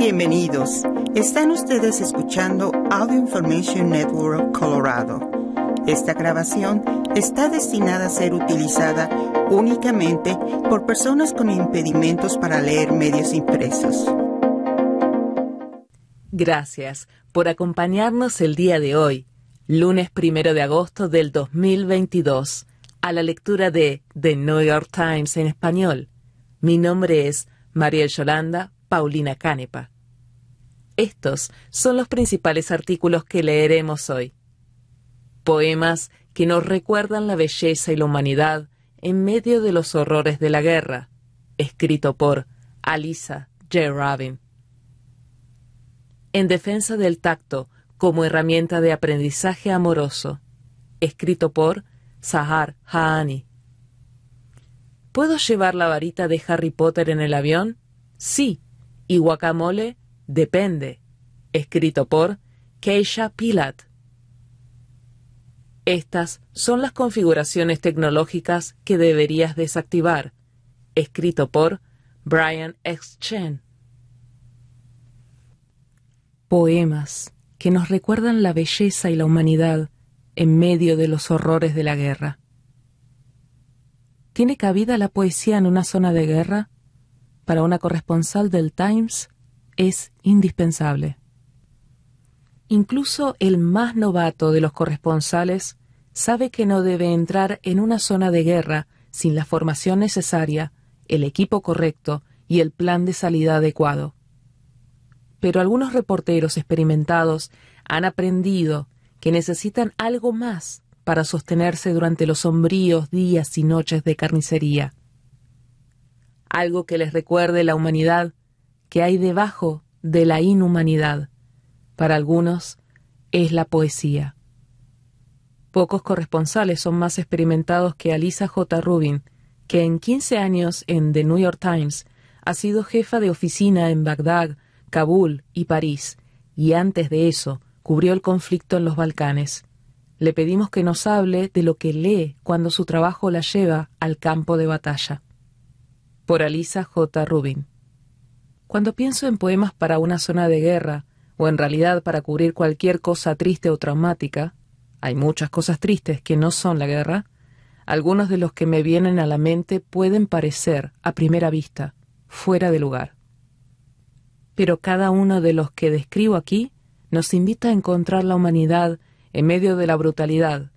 Bienvenidos. Están ustedes escuchando Audio Information Network Colorado. Esta grabación está destinada a ser utilizada únicamente por personas con impedimentos para leer medios impresos. Gracias por acompañarnos el día de hoy, lunes primero de agosto del 2022, a la lectura de The New York Times en español. Mi nombre es Mariel Yolanda Paulina Canepa. Estos son los principales artículos que leeremos hoy. Poemas que nos recuerdan la belleza y la humanidad en medio de los horrores de la guerra, escrito por Alisa J. Rabin. En defensa del tacto como herramienta de aprendizaje amoroso, escrito por Sahar Haani. ¿Puedo llevar la varita de Harry Potter en el avión? Sí. ¿Y guacamole? Depende. Escrito por Keisha Pilat. Estas son las configuraciones tecnológicas que deberías desactivar. Escrito por Brian X. Chen. Poemas que nos recuerdan la belleza y la humanidad en medio de los horrores de la guerra. ¿Tiene cabida la poesía en una zona de guerra? Para una corresponsal del Times es indispensable. Incluso el más novato de los corresponsales sabe que no debe entrar en una zona de guerra sin la formación necesaria, el equipo correcto y el plan de salida adecuado. Pero algunos reporteros experimentados han aprendido que necesitan algo más para sostenerse durante los sombríos días y noches de carnicería. Algo que les recuerde la humanidad que hay debajo de la inhumanidad. Para algunos es la poesía. Pocos corresponsales son más experimentados que Alisa J. Rubin, que en 15 años en The New York Times ha sido jefa de oficina en Bagdad, Kabul y París, y antes de eso cubrió el conflicto en los Balcanes. Le pedimos que nos hable de lo que lee cuando su trabajo la lleva al campo de batalla. Por Alisa J. Rubin. Cuando pienso en poemas para una zona de guerra, o en realidad para cubrir cualquier cosa triste o traumática, hay muchas cosas tristes que no son la guerra, algunos de los que me vienen a la mente pueden parecer, a primera vista, fuera de lugar. Pero cada uno de los que describo aquí nos invita a encontrar la humanidad en medio de la brutalidad,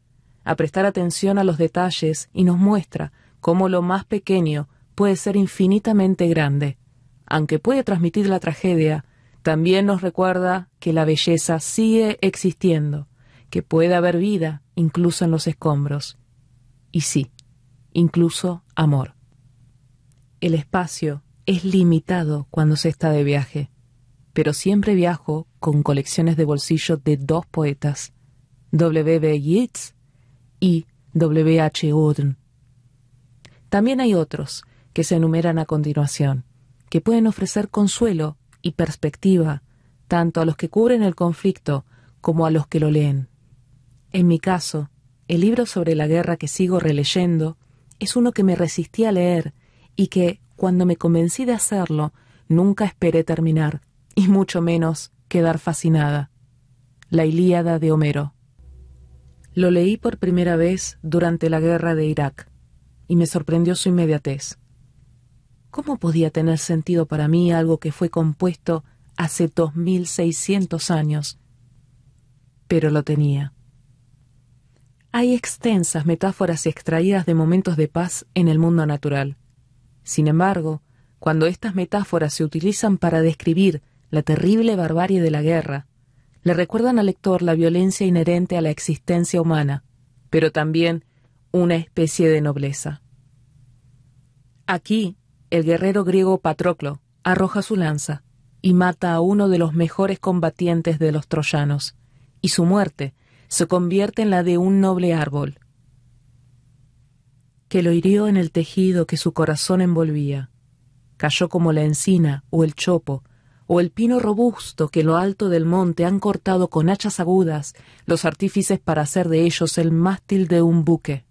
a prestar atención a los detalles y nos muestra cómo lo más pequeño puede ser infinitamente grande. Aunque puede transmitir la tragedia, también nos recuerda que la belleza sigue existiendo, que puede haber vida incluso en los escombros. Y sí, incluso amor. El espacio es limitado cuando se está de viaje pero siempre viajo con colecciones de bolsillo de dos poetas, W. B. Yeats y W. H. Auden. También hay otros que se enumeran a continuación, que pueden ofrecer consuelo y perspectiva tanto a los que cubren el conflicto como a los que lo leen. En mi caso, el libro sobre la guerra que sigo releyendo es uno que me resistí a leer y que, cuando me convencí de hacerlo, nunca esperé terminar y mucho menos quedar fascinada. La Ilíada de Homero. Lo leí por primera vez durante la guerra de Irak y me sorprendió su inmediatez. ¿Cómo podía tener sentido para mí algo que fue compuesto hace dos mil seiscientos años? Pero lo tenía. Hay extensas metáforas extraídas de momentos de paz en el mundo natural. Sin embargo, cuando estas metáforas se utilizan para describir la terrible barbarie de la guerra, le recuerdan al lector la violencia inherente a la existencia humana, pero también una especie de nobleza. Aquí, el guerrero griego Patroclo arroja su lanza y mata a uno de los mejores combatientes de los troyanos, y su muerte se convierte en la de un noble árbol, que lo hirió en el tejido que su corazón envolvía. Cayó como la encina o el chopo o el pino robusto que lo alto del monte han cortado con hachas agudas los artífices para hacer de ellos el mástil de un buque.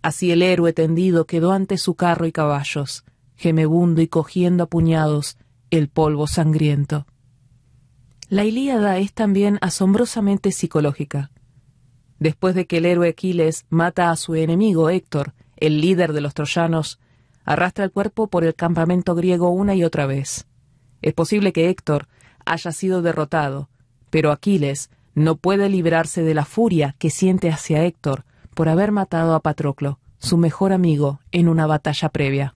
Así el héroe tendido quedó ante su carro y caballos, gemebundo y cogiendo a puñados el polvo sangriento. La Ilíada es también asombrosamente psicológica. Después de que el héroe Aquiles mata a su enemigo Héctor, el líder de los troyanos, arrastra el cuerpo por el campamento griego una y otra vez. Es posible que Héctor haya sido derrotado, pero Aquiles no puede librarse de la furia que siente hacia Héctor por haber matado a Patroclo, su mejor amigo, en una batalla previa.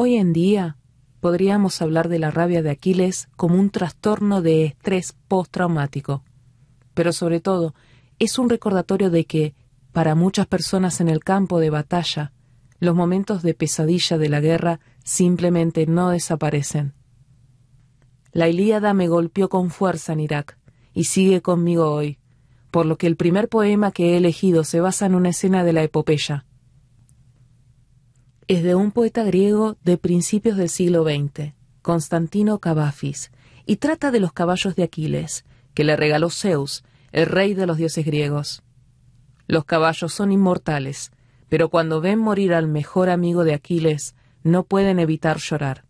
Hoy en día, podríamos hablar de la rabia de Aquiles como un trastorno de estrés postraumático. Pero sobre todo, es un recordatorio de que, para muchas personas en el campo de batalla, los momentos de pesadilla de la guerra simplemente no desaparecen. La Ilíada me golpeó con fuerza en Irak y sigue conmigo hoy, por lo que el primer poema que he elegido se basa en una escena de la epopeya es de un poeta griego de principios del siglo XX, Constantino Cavafis, y trata de los caballos de Aquiles, que le regaló Zeus, el rey de los dioses griegos. Los caballos son inmortales, pero cuando ven morir al mejor amigo de Aquiles, no pueden evitar llorar.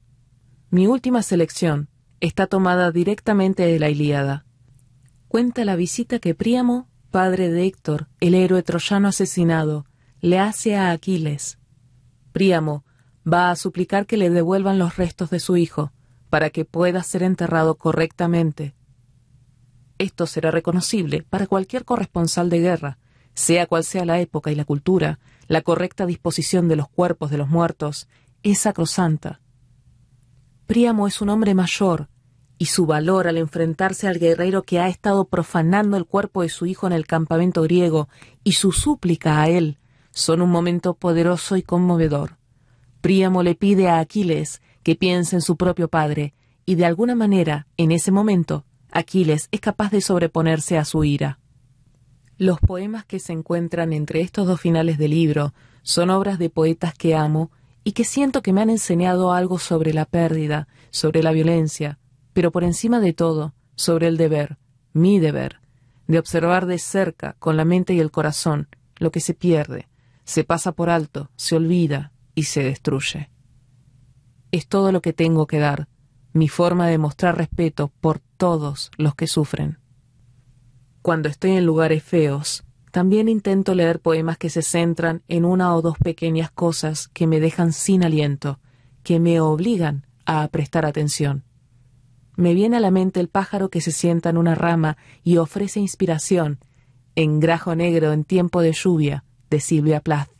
Mi última selección está tomada directamente de la Ilíada. Cuenta la visita que Príamo, padre de Héctor, el héroe troyano asesinado, le hace a Aquiles, Príamo va a suplicar que le devuelvan los restos de su hijo, para que pueda ser enterrado correctamente. Esto será reconocible para cualquier corresponsal de guerra, sea cual sea la época y la cultura, la correcta disposición de los cuerpos de los muertos es sacrosanta. Príamo es un hombre mayor, y su valor al enfrentarse al guerrero que ha estado profanando el cuerpo de su hijo en el campamento griego y su súplica a él son un momento poderoso y conmovedor. Príamo le pide a Aquiles que piense en su propio padre, y de alguna manera, en ese momento, Aquiles es capaz de sobreponerse a su ira. Los poemas que se encuentran entre estos dos finales del libro son obras de poetas que amo y que siento que me han enseñado algo sobre la pérdida, sobre la violencia, pero por encima de todo, sobre el deber, mi deber, de observar de cerca, con la mente y el corazón, lo que se pierde, se pasa por alto, se olvida y se destruye. Es todo lo que tengo que dar, mi forma de mostrar respeto por todos los que sufren. Cuando estoy en lugares feos, también intento leer poemas que se centran en una o dos pequeñas cosas que me dejan sin aliento, que me obligan a prestar atención. Me viene a la mente el pájaro que se sienta en una rama y ofrece inspiración, en grajo negro en tiempo de lluvia, de Silvia Plath.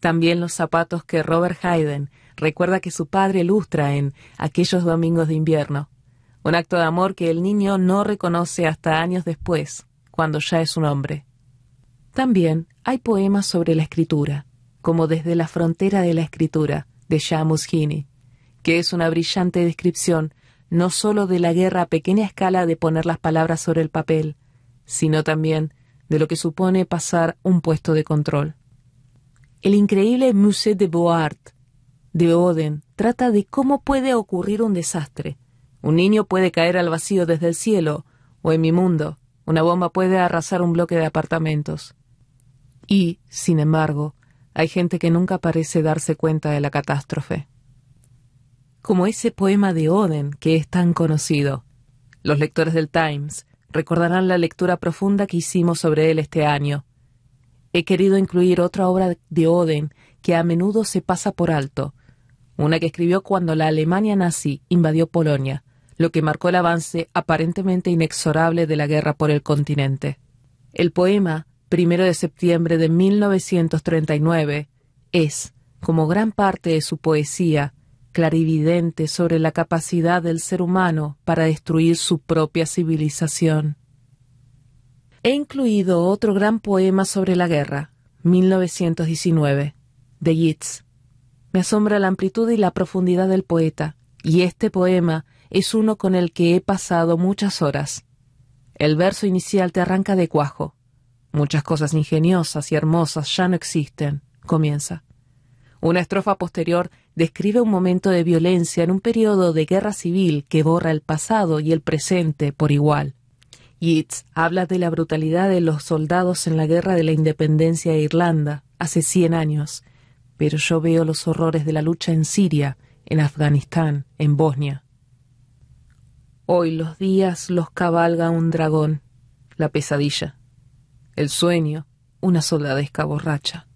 También los zapatos que Robert Hayden recuerda que su padre lustra en aquellos domingos de invierno, un acto de amor que el niño no reconoce hasta años después, cuando ya es un hombre. También hay poemas sobre la escritura, como Desde la frontera de la escritura, de Shamus Heaney, que es una brillante descripción no sólo de la guerra a pequeña escala de poner las palabras sobre el papel, sino también de lo que supone pasar un puesto de control. El increíble Musée de Beaux de Oden trata de cómo puede ocurrir un desastre. Un niño puede caer al vacío desde el cielo, o en mi mundo, una bomba puede arrasar un bloque de apartamentos. Y, sin embargo, hay gente que nunca parece darse cuenta de la catástrofe. Como ese poema de Oden que es tan conocido. Los lectores del Times recordarán la lectura profunda que hicimos sobre él este año. He querido incluir otra obra de Oden que a menudo se pasa por alto, una que escribió cuando la Alemania nazi invadió Polonia, lo que marcó el avance aparentemente inexorable de la guerra por el continente. El poema, primero de septiembre de 1939, es, como gran parte de su poesía, clarividente sobre la capacidad del ser humano para destruir su propia civilización. He incluido otro gran poema sobre la guerra, 1919, de Yeats. Me asombra la amplitud y la profundidad del poeta, y este poema es uno con el que he pasado muchas horas. El verso inicial te arranca de cuajo. Muchas cosas ingeniosas y hermosas ya no existen, comienza. Una estrofa posterior describe un momento de violencia en un periodo de guerra civil que borra el pasado y el presente por igual. Yeats habla de la brutalidad de los soldados en la guerra de la independencia de Irlanda hace cien años, pero yo veo los horrores de la lucha en Siria, en Afganistán, en Bosnia. Hoy los días los cabalga un dragón, la pesadilla. El sueño, una soldadesca borracha.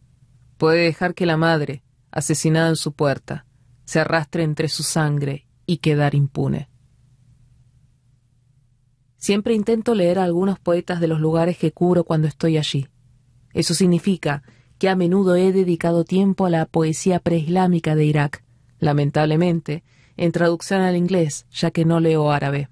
Puede dejar que la madre, asesinada en su puerta, se arrastre entre su sangre y quedar impune. Siempre intento leer a algunos poetas de los lugares que cubro cuando estoy allí. Eso significa que a menudo he dedicado tiempo a la poesía preislámica de Irak, lamentablemente, en traducción al inglés, ya que no leo árabe.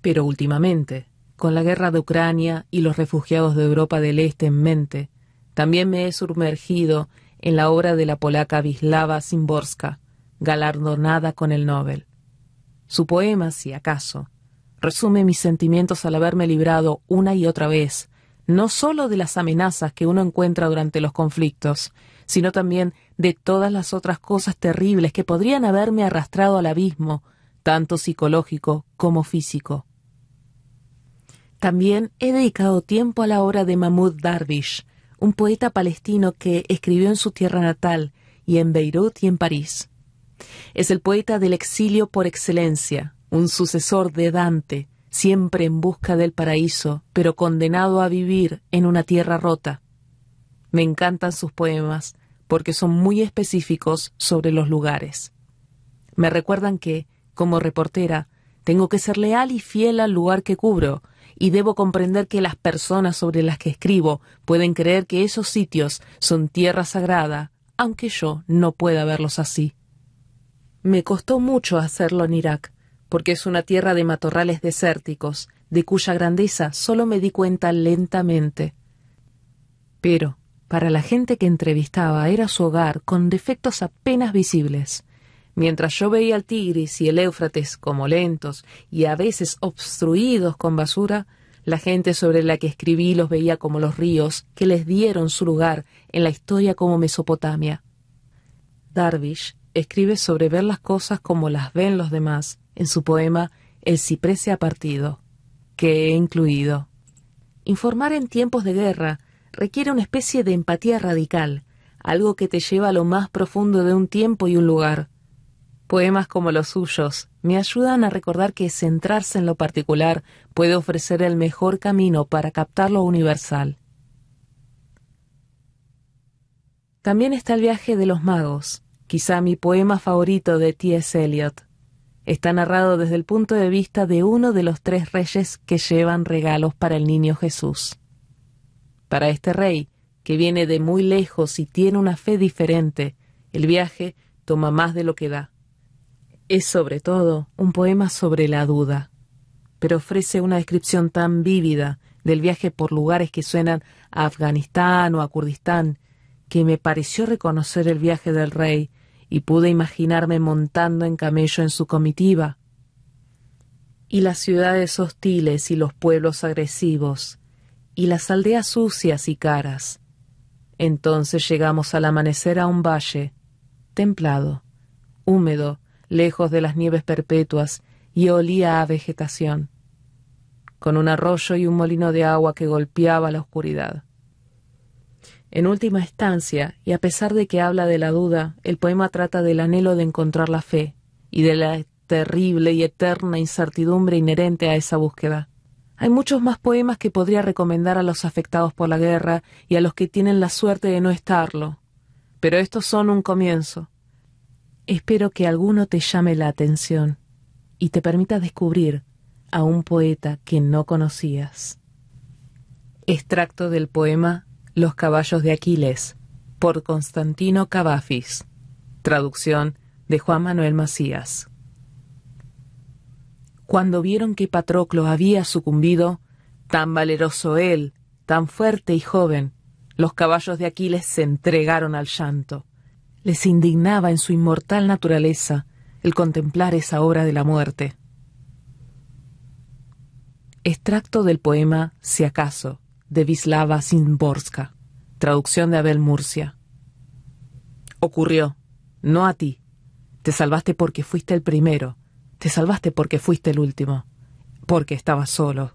Pero últimamente, con la guerra de Ucrania y los refugiados de Europa del Este en mente, también me he sumergido en la obra de la polaca Wisława Szymborska, galardonada con el Nobel. Su poema, si acaso, resume mis sentimientos al haberme librado una y otra vez, no sólo de las amenazas que uno encuentra durante los conflictos, sino también de todas las otras cosas terribles que podrían haberme arrastrado al abismo, tanto psicológico como físico. También he dedicado tiempo a la obra de Mahmoud Darwish, un poeta palestino que escribió en su tierra natal y en Beirut y en París. Es el poeta del exilio por excelencia, un sucesor de Dante, siempre en busca del paraíso, pero condenado a vivir en una tierra rota. Me encantan sus poemas porque son muy específicos sobre los lugares. Me recuerdan que, como reportera, tengo que ser leal y fiel al lugar que cubro, y debo comprender que las personas sobre las que escribo pueden creer que esos sitios son tierra sagrada, aunque yo no pueda verlos así. Me costó mucho hacerlo en Irak, porque es una tierra de matorrales desérticos, de cuya grandeza solo me di cuenta lentamente. Pero, para la gente que entrevistaba era su hogar con defectos apenas visibles. Mientras yo veía el Tigris y el Éufrates como lentos y a veces obstruidos con basura, la gente sobre la que escribí los veía como los ríos que les dieron su lugar en la historia como Mesopotamia. Darvish escribe sobre ver las cosas como las ven los demás en su poema El ciprés ha partido, que he incluido. Informar en tiempos de guerra requiere una especie de empatía radical, algo que te lleva a lo más profundo de un tiempo y un lugar. Poemas como los suyos me ayudan a recordar que centrarse en lo particular puede ofrecer el mejor camino para captar lo universal. También está el viaje de los magos, quizá mi poema favorito de T.S. Eliot. Está narrado desde el punto de vista de uno de los tres reyes que llevan regalos para el niño Jesús. Para este rey, que viene de muy lejos y tiene una fe diferente, el viaje toma más de lo que da. Es sobre todo un poema sobre la duda, pero ofrece una descripción tan vívida del viaje por lugares que suenan a Afganistán o a Kurdistán, que me pareció reconocer el viaje del rey y pude imaginarme montando en camello en su comitiva. Y las ciudades hostiles y los pueblos agresivos, y las aldeas sucias y caras. Entonces llegamos al amanecer a un valle, templado, húmedo, lejos de las nieves perpetuas, y olía a vegetación, con un arroyo y un molino de agua que golpeaba la oscuridad. En última instancia, y a pesar de que habla de la duda, el poema trata del anhelo de encontrar la fe y de la terrible y eterna incertidumbre inherente a esa búsqueda. Hay muchos más poemas que podría recomendar a los afectados por la guerra y a los que tienen la suerte de no estarlo, pero estos son un comienzo. Espero que alguno te llame la atención y te permita descubrir a un poeta que no conocías. Extracto del poema los caballos de Aquiles, por Constantino Cavafis. Traducción de Juan Manuel Macías. Cuando vieron que Patroclo había sucumbido, tan valeroso él, tan fuerte y joven, los caballos de Aquiles se entregaron al llanto. Les indignaba en su inmortal naturaleza el contemplar esa obra de la muerte. Extracto del poema Si acaso, de Vislava Szymborska, traducción de Abel Murcia. Ocurrió, no a ti. Te salvaste porque fuiste el primero, te salvaste porque fuiste el último, porque estabas solo,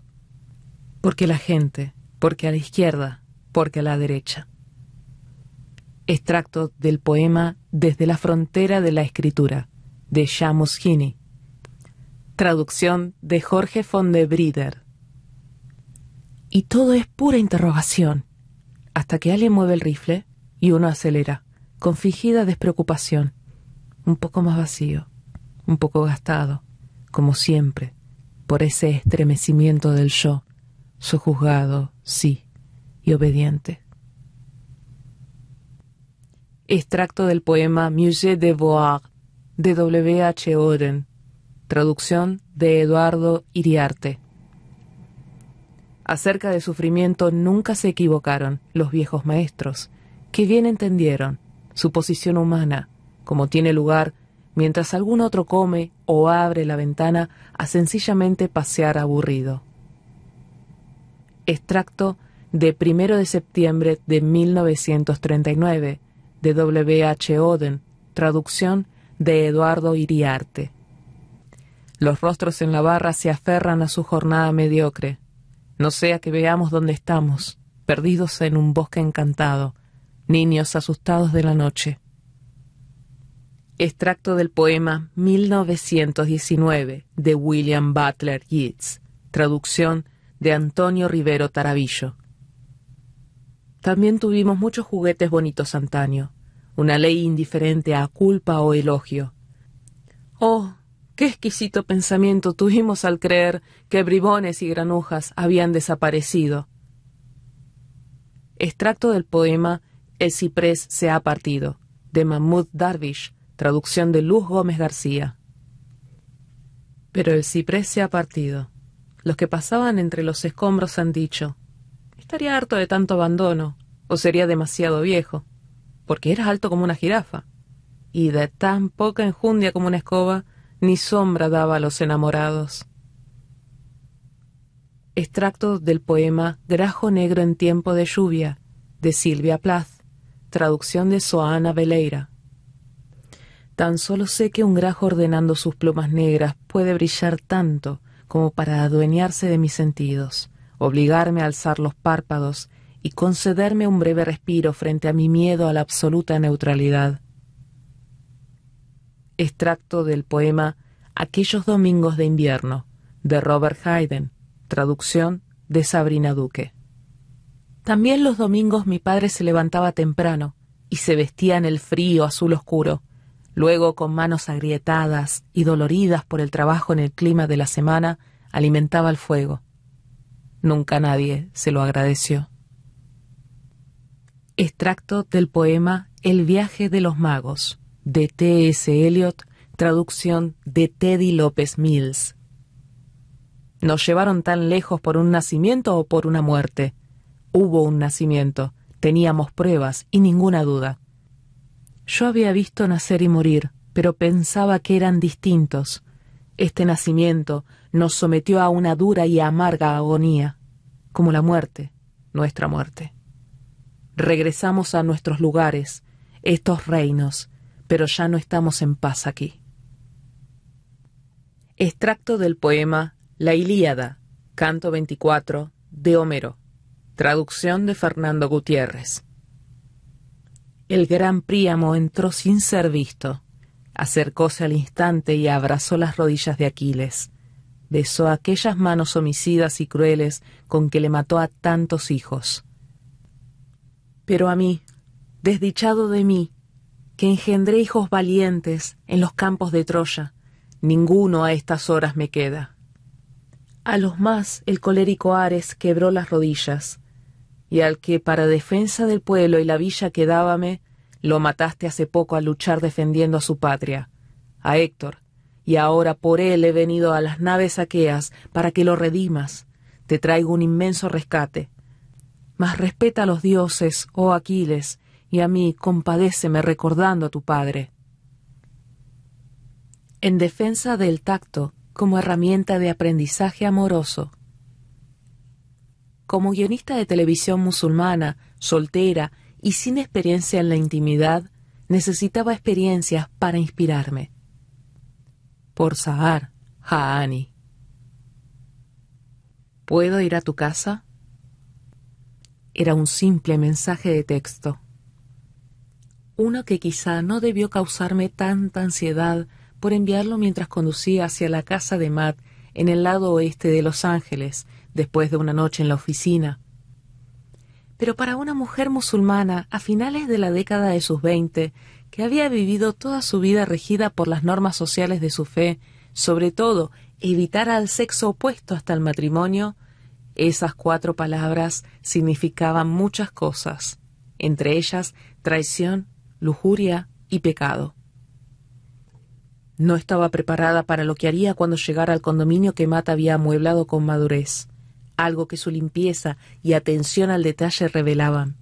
porque la gente, porque a la izquierda, porque a la derecha. Extracto del poema Desde la frontera de la escritura, de Shamus Hini, Traducción de Jorge von de Brider. Y todo es pura interrogación, hasta que alguien mueve el rifle y uno acelera, con fingida despreocupación, un poco más vacío, un poco gastado, como siempre, por ese estremecimiento del yo, sojuzgado, sí, y obediente. Extracto del poema Musée de Voir de W. H. Oden, traducción de Eduardo Iriarte. Acerca del sufrimiento nunca se equivocaron los viejos maestros, que bien entendieron su posición humana, como tiene lugar mientras algún otro come o abre la ventana a sencillamente pasear aburrido. Extracto de 1 de septiembre de 1939 de W. H. Oden, traducción de Eduardo Iriarte. Los rostros en la barra se aferran a su jornada mediocre. No sea que veamos dónde estamos, perdidos en un bosque encantado, niños asustados de la noche. Extracto del poema 1919 de William Butler Yeats, traducción de Antonio Rivero Tarabillo. También tuvimos muchos juguetes bonitos antaño, una ley indiferente a culpa o elogio. Oh, qué exquisito pensamiento tuvimos al creer que bribones y granujas habían desaparecido. Extracto del poema El ciprés se ha partido, de Mahmoud Darwish, traducción de Luz Gómez García. Pero el ciprés se ha partido. Los que pasaban entre los escombros han dicho, Estaría harto de tanto abandono, o sería demasiado viejo, porque era alto como una jirafa, y de tan poca enjundia como una escoba, ni sombra daba a los enamorados. Extracto del poema Grajo Negro en tiempo de lluvia, de Silvia Plath, traducción de Soana Veleira. Tan solo sé que un grajo ordenando sus plumas negras puede brillar tanto como para adueñarse de mis sentidos obligarme a alzar los párpados y concederme un breve respiro frente a mi miedo a la absoluta neutralidad. Extracto del poema Aquellos domingos de invierno, de Robert Hayden, traducción de Sabrina Duque. También los domingos mi padre se levantaba temprano y se vestía en el frío azul oscuro, luego con manos agrietadas y doloridas por el trabajo en el clima de la semana, alimentaba el fuego Nunca nadie se lo agradeció. Extracto del poema El viaje de los magos, de T. S. Eliot, traducción de Teddy López Mills. ¿Nos llevaron tan lejos por un nacimiento o por una muerte? Hubo un nacimiento, teníamos pruebas y ninguna duda. Yo había visto nacer y morir, pero pensaba que eran distintos. Este nacimiento nos sometió a una dura y amarga agonía, como la muerte, nuestra muerte. Regresamos a nuestros lugares, estos reinos, pero ya no estamos en paz aquí. Extracto del poema La Ilíada, canto 24, de Homero, traducción de Fernando Gutiérrez. El gran Príamo entró sin ser visto, acercóse al instante y abrazó las rodillas de Aquiles besó aquellas manos homicidas y crueles con que le mató a tantos hijos. Pero a mí, desdichado de mí, que engendré hijos valientes en los campos de Troya, ninguno a estas horas me queda. A los más el colérico Ares quebró las rodillas, y al que para defensa del pueblo y la villa quedábame, lo mataste hace poco al luchar defendiendo a su patria, a Héctor, y ahora por él he venido a las naves aqueas para que lo redimas. Te traigo un inmenso rescate. Mas respeta a los dioses, oh Aquiles, y a mí compadéceme recordando a tu padre. En defensa del tacto como herramienta de aprendizaje amoroso. Como guionista de televisión musulmana, soltera y sin experiencia en la intimidad, necesitaba experiencias para inspirarme por Sahar Haani. ¿Puedo ir a tu casa? Era un simple mensaje de texto. Uno que quizá no debió causarme tanta ansiedad por enviarlo mientras conducía hacia la casa de Matt en el lado oeste de Los Ángeles, después de una noche en la oficina. Pero para una mujer musulmana a finales de la década de sus veinte, que había vivido toda su vida regida por las normas sociales de su fe, sobre todo evitar al sexo opuesto hasta el matrimonio, esas cuatro palabras significaban muchas cosas, entre ellas traición, lujuria y pecado. No estaba preparada para lo que haría cuando llegara al condominio que Matt había amueblado con madurez, algo que su limpieza y atención al detalle revelaban.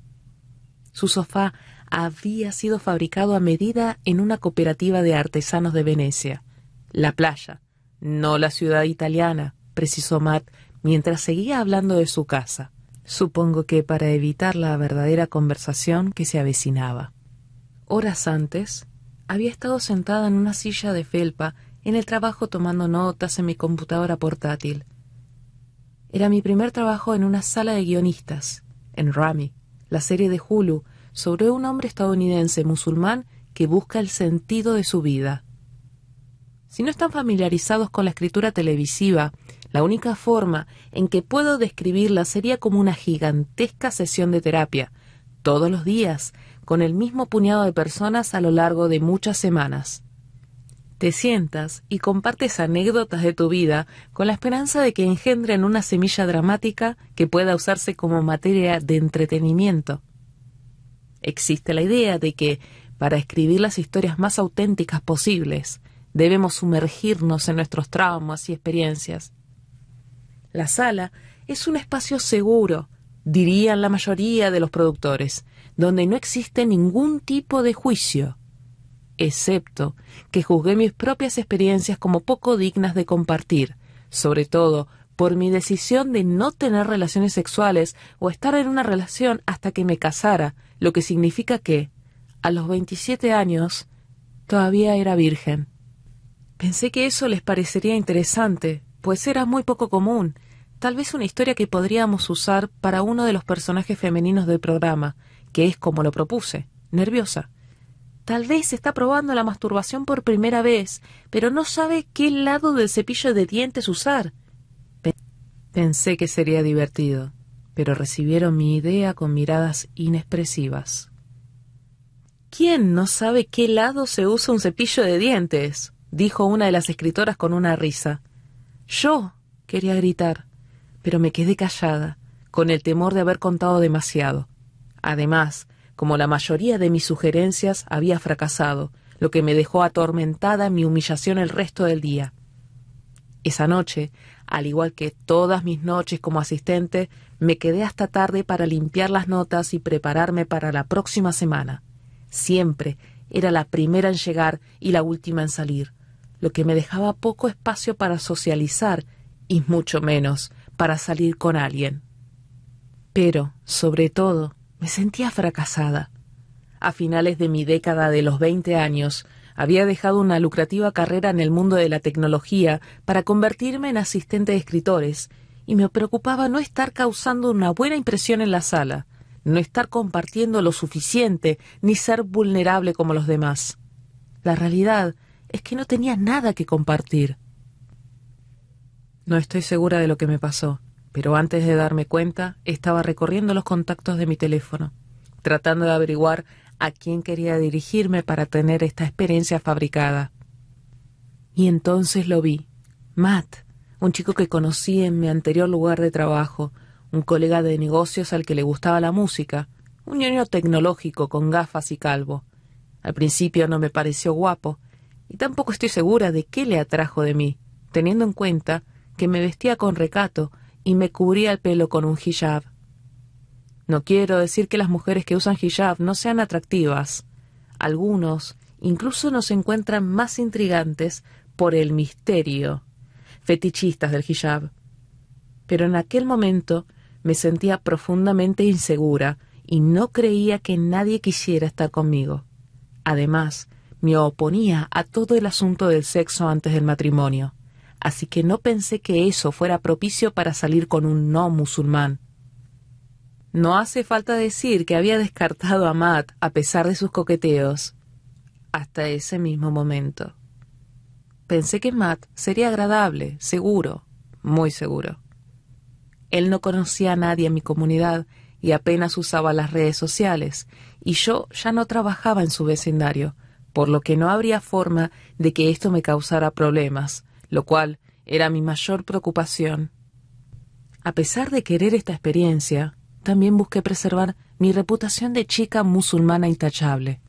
Su sofá había sido fabricado a medida en una cooperativa de artesanos de Venecia. La playa, no la ciudad italiana, precisó Matt mientras seguía hablando de su casa. Supongo que para evitar la verdadera conversación que se avecinaba. Horas antes, había estado sentada en una silla de felpa en el trabajo tomando notas en mi computadora portátil. Era mi primer trabajo en una sala de guionistas, en Rami, la serie de Hulu sobre un hombre estadounidense musulmán que busca el sentido de su vida. Si no están familiarizados con la escritura televisiva, la única forma en que puedo describirla sería como una gigantesca sesión de terapia, todos los días, con el mismo puñado de personas a lo largo de muchas semanas. Te sientas y compartes anécdotas de tu vida con la esperanza de que engendren una semilla dramática que pueda usarse como materia de entretenimiento. Existe la idea de que, para escribir las historias más auténticas posibles, Debemos sumergirnos en nuestros traumas y experiencias. La sala es un espacio seguro, dirían la mayoría de los productores, donde no existe ningún tipo de juicio, excepto que juzgué mis propias experiencias como poco dignas de compartir, sobre todo por mi decisión de no tener relaciones sexuales o estar en una relación hasta que me casara, lo que significa que, a los 27 años, todavía era virgen. Pensé que eso les parecería interesante, pues era muy poco común, tal vez una historia que podríamos usar para uno de los personajes femeninos del programa, que es como lo propuse, nerviosa. Tal vez está probando la masturbación por primera vez, pero no sabe qué lado del cepillo de dientes usar. Pensé que sería divertido, pero recibieron mi idea con miradas inexpresivas. ¿Quién no sabe qué lado se usa un cepillo de dientes? dijo una de las escritoras con una risa. Yo quería gritar, pero me quedé callada, con el temor de haber contado demasiado. Además, como la mayoría de mis sugerencias había fracasado, lo que me dejó atormentada en mi humillación el resto del día. Esa noche, al igual que todas mis noches como asistente, me quedé hasta tarde para limpiar las notas y prepararme para la próxima semana. Siempre era la primera en llegar y la última en salir lo que me dejaba poco espacio para socializar y mucho menos para salir con alguien. Pero, sobre todo, me sentía fracasada. A finales de mi década de los veinte años, había dejado una lucrativa carrera en el mundo de la tecnología para convertirme en asistente de escritores, y me preocupaba no estar causando una buena impresión en la sala, no estar compartiendo lo suficiente, ni ser vulnerable como los demás. La realidad es que no tenía nada que compartir. No estoy segura de lo que me pasó, pero antes de darme cuenta estaba recorriendo los contactos de mi teléfono, tratando de averiguar a quién quería dirigirme para tener esta experiencia fabricada. Y entonces lo vi. Matt, un chico que conocí en mi anterior lugar de trabajo, un colega de negocios al que le gustaba la música, un niño tecnológico con gafas y calvo. Al principio no me pareció guapo, y tampoco estoy segura de qué le atrajo de mí, teniendo en cuenta que me vestía con recato y me cubría el pelo con un hijab. No quiero decir que las mujeres que usan hijab no sean atractivas. Algunos incluso nos encuentran más intrigantes por el misterio, fetichistas del hijab. Pero en aquel momento me sentía profundamente insegura y no creía que nadie quisiera estar conmigo. Además, me oponía a todo el asunto del sexo antes del matrimonio, así que no pensé que eso fuera propicio para salir con un no musulmán. No hace falta decir que había descartado a Matt a pesar de sus coqueteos hasta ese mismo momento. Pensé que Matt sería agradable, seguro, muy seguro. Él no conocía a nadie en mi comunidad y apenas usaba las redes sociales, y yo ya no trabajaba en su vecindario, por lo que no habría forma de que esto me causara problemas, lo cual era mi mayor preocupación. A pesar de querer esta experiencia, también busqué preservar mi reputación de chica musulmana intachable.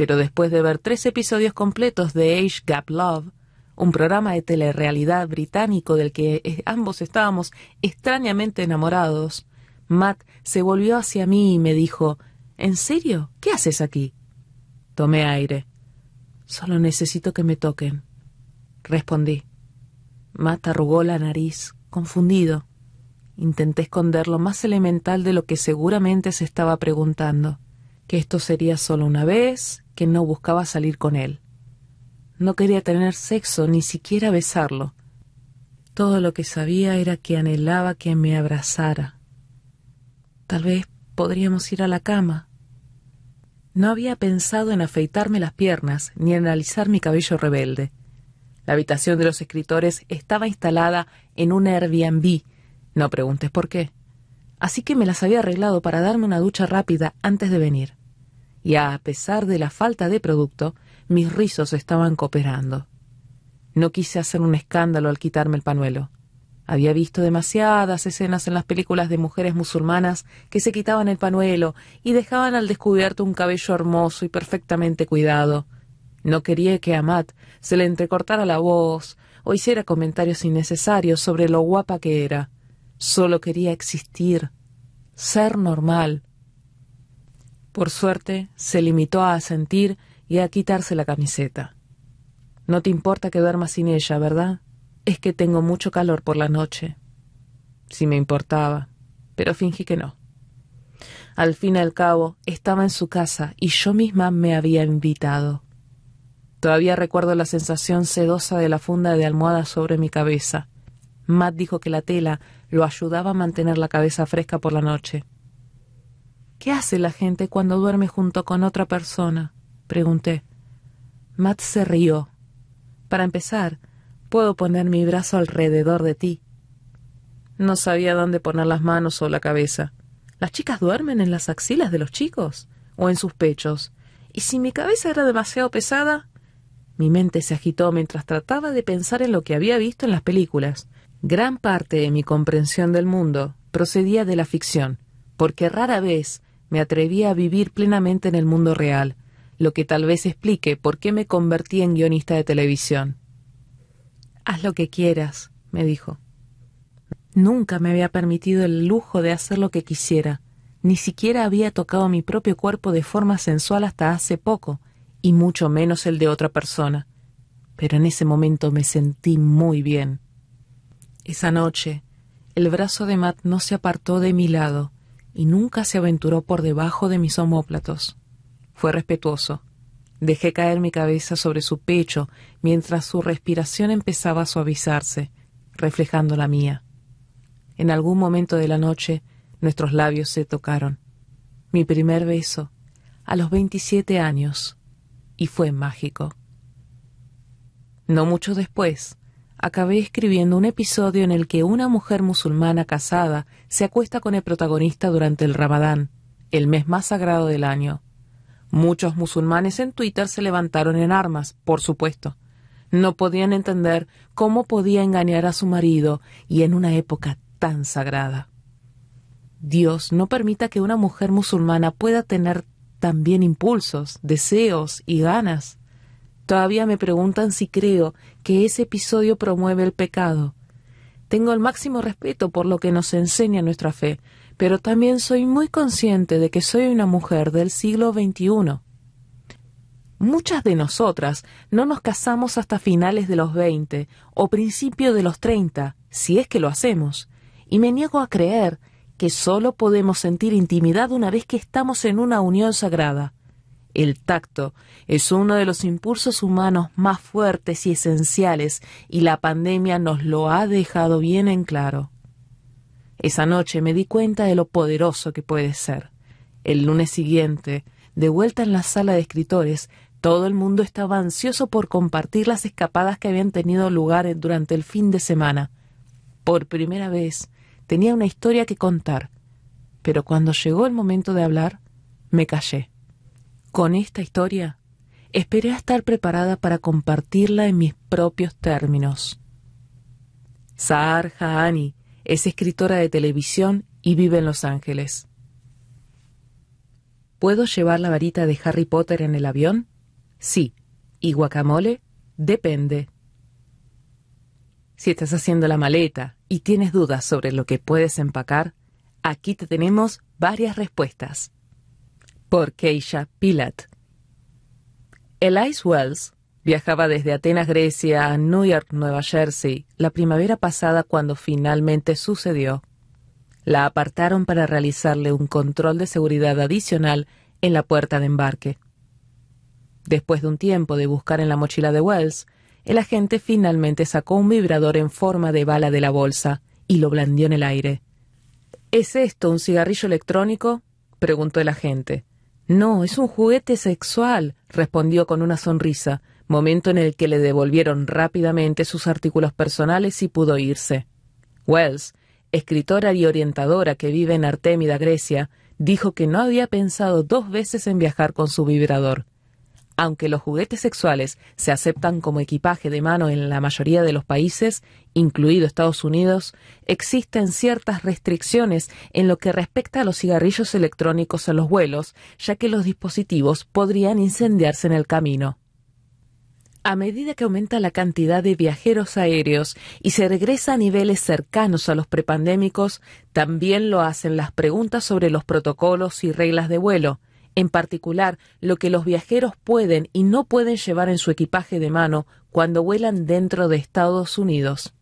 Pero después de ver tres episodios completos de Age Gap Love, un programa de telerrealidad británico del que eh, ambos estábamos extrañamente enamorados, Matt se volvió hacia mí y me dijo ¿En serio? ¿Qué haces aquí? Tomé aire. Solo necesito que me toquen. Respondí. Matt arrugó la nariz, confundido. Intenté esconder lo más elemental de lo que seguramente se estaba preguntando, que esto sería solo una vez, que no buscaba salir con él. No quería tener sexo, ni siquiera besarlo. Todo lo que sabía era que anhelaba que me abrazara. Tal vez podríamos ir a la cama. No había pensado en afeitarme las piernas ni en analizar mi cabello rebelde. La habitación de los escritores estaba instalada en un Airbnb. No preguntes por qué. Así que me las había arreglado para darme una ducha rápida antes de venir. Y a pesar de la falta de producto, mis rizos estaban cooperando. No quise hacer un escándalo al quitarme el panuelo. Había visto demasiadas escenas en las películas de mujeres musulmanas que se quitaban el panuelo y dejaban al descubierto un cabello hermoso y perfectamente cuidado. No quería que a se le entrecortara la voz o hiciera comentarios innecesarios sobre lo guapa que era. Solo quería existir, ser normal. Por suerte, se limitó a asentir y a quitarse la camiseta. No te importa que duerma sin ella, ¿verdad? Es que tengo mucho calor por la noche. Sí me importaba, pero fingí que no. Al fin y al cabo, estaba en su casa y yo misma me había invitado. Todavía recuerdo la sensación sedosa de la funda de almohada sobre mi cabeza. Matt dijo que la tela lo ayudaba a mantener la cabeza fresca por la noche. ¿Qué hace la gente cuando duerme junto con otra persona? pregunté. Matt se rió. Para empezar, puedo poner mi brazo alrededor de ti. No sabía dónde poner las manos o la cabeza. ¿Las chicas duermen en las axilas de los chicos? ¿O en sus pechos? ¿Y si mi cabeza era demasiado pesada? Mi mente se agitó mientras trataba de pensar en lo que había visto en las películas. Gran parte de mi comprensión del mundo procedía de la ficción, porque rara vez me atrevía a vivir plenamente en el mundo real, lo que tal vez explique por qué me convertí en guionista de televisión. Haz lo que quieras, me dijo. Nunca me había permitido el lujo de hacer lo que quisiera, ni siquiera había tocado mi propio cuerpo de forma sensual hasta hace poco, y mucho menos el de otra persona. Pero en ese momento me sentí muy bien. Esa noche, el brazo de Matt no se apartó de mi lado y nunca se aventuró por debajo de mis omóplatos. Fue respetuoso. Dejé caer mi cabeza sobre su pecho mientras su respiración empezaba a suavizarse, reflejando la mía. En algún momento de la noche nuestros labios se tocaron. Mi primer beso, a los veintisiete años, y fue mágico. No mucho después, acabé escribiendo un episodio en el que una mujer musulmana casada se acuesta con el protagonista durante el Ramadán, el mes más sagrado del año. Muchos musulmanes en Twitter se levantaron en armas, por supuesto. No podían entender cómo podía engañar a su marido y en una época tan sagrada. Dios no permita que una mujer musulmana pueda tener también impulsos, deseos y ganas. Todavía me preguntan si creo que ese episodio promueve el pecado. Tengo el máximo respeto por lo que nos enseña nuestra fe, pero también soy muy consciente de que soy una mujer del siglo XXI. Muchas de nosotras no nos casamos hasta finales de los veinte o principio de los treinta, si es que lo hacemos, y me niego a creer que solo podemos sentir intimidad una vez que estamos en una unión sagrada. El tacto es uno de los impulsos humanos más fuertes y esenciales y la pandemia nos lo ha dejado bien en claro. Esa noche me di cuenta de lo poderoso que puede ser. El lunes siguiente, de vuelta en la sala de escritores, Todo el mundo estaba ansioso por compartir las escapadas que habían tenido lugar durante el fin de semana. Por primera vez tenía una historia que contar, pero cuando llegó el momento de hablar, me callé. Con esta historia, esperé a estar preparada para compartirla en mis propios términos. Saar Haani es escritora de televisión y vive en Los Ángeles. ¿Puedo llevar la varita de Harry Potter en el avión? Sí. ¿Y guacamole? Depende. Si estás haciendo la maleta y tienes dudas sobre lo que puedes empacar, aquí te tenemos varias respuestas. Por Keisha Pilat. Elise Wells viajaba desde Atenas, Grecia, a New York, Nueva Jersey, la primavera pasada cuando finalmente sucedió. La apartaron para realizarle un control de seguridad adicional en la puerta de embarque. Después de un tiempo de buscar en la mochila de Wells, el agente finalmente sacó un vibrador en forma de bala de la bolsa y lo blandió en el aire. ¿Es esto un cigarrillo electrónico? preguntó el agente. No, es un juguete sexual, respondió con una sonrisa, momento en el que le devolvieron rápidamente sus artículos personales y pudo irse. Wells, escritora y orientadora que vive en Artemida, Grecia, dijo que no había pensado dos veces en viajar con su vibrador. Aunque los juguetes sexuales se aceptan como equipaje de mano en la mayoría de los países, incluido Estados Unidos, existen ciertas restricciones en lo que respecta a los cigarrillos electrónicos en los vuelos, ya que los dispositivos podrían incendiarse en el camino. A medida que aumenta la cantidad de viajeros aéreos y se regresa a niveles cercanos a los prepandémicos, también lo hacen las preguntas sobre los protocolos y reglas de vuelo, en particular lo que los viajeros pueden y no pueden llevar en su equipaje de mano cuando vuelan dentro de Estados Unidos.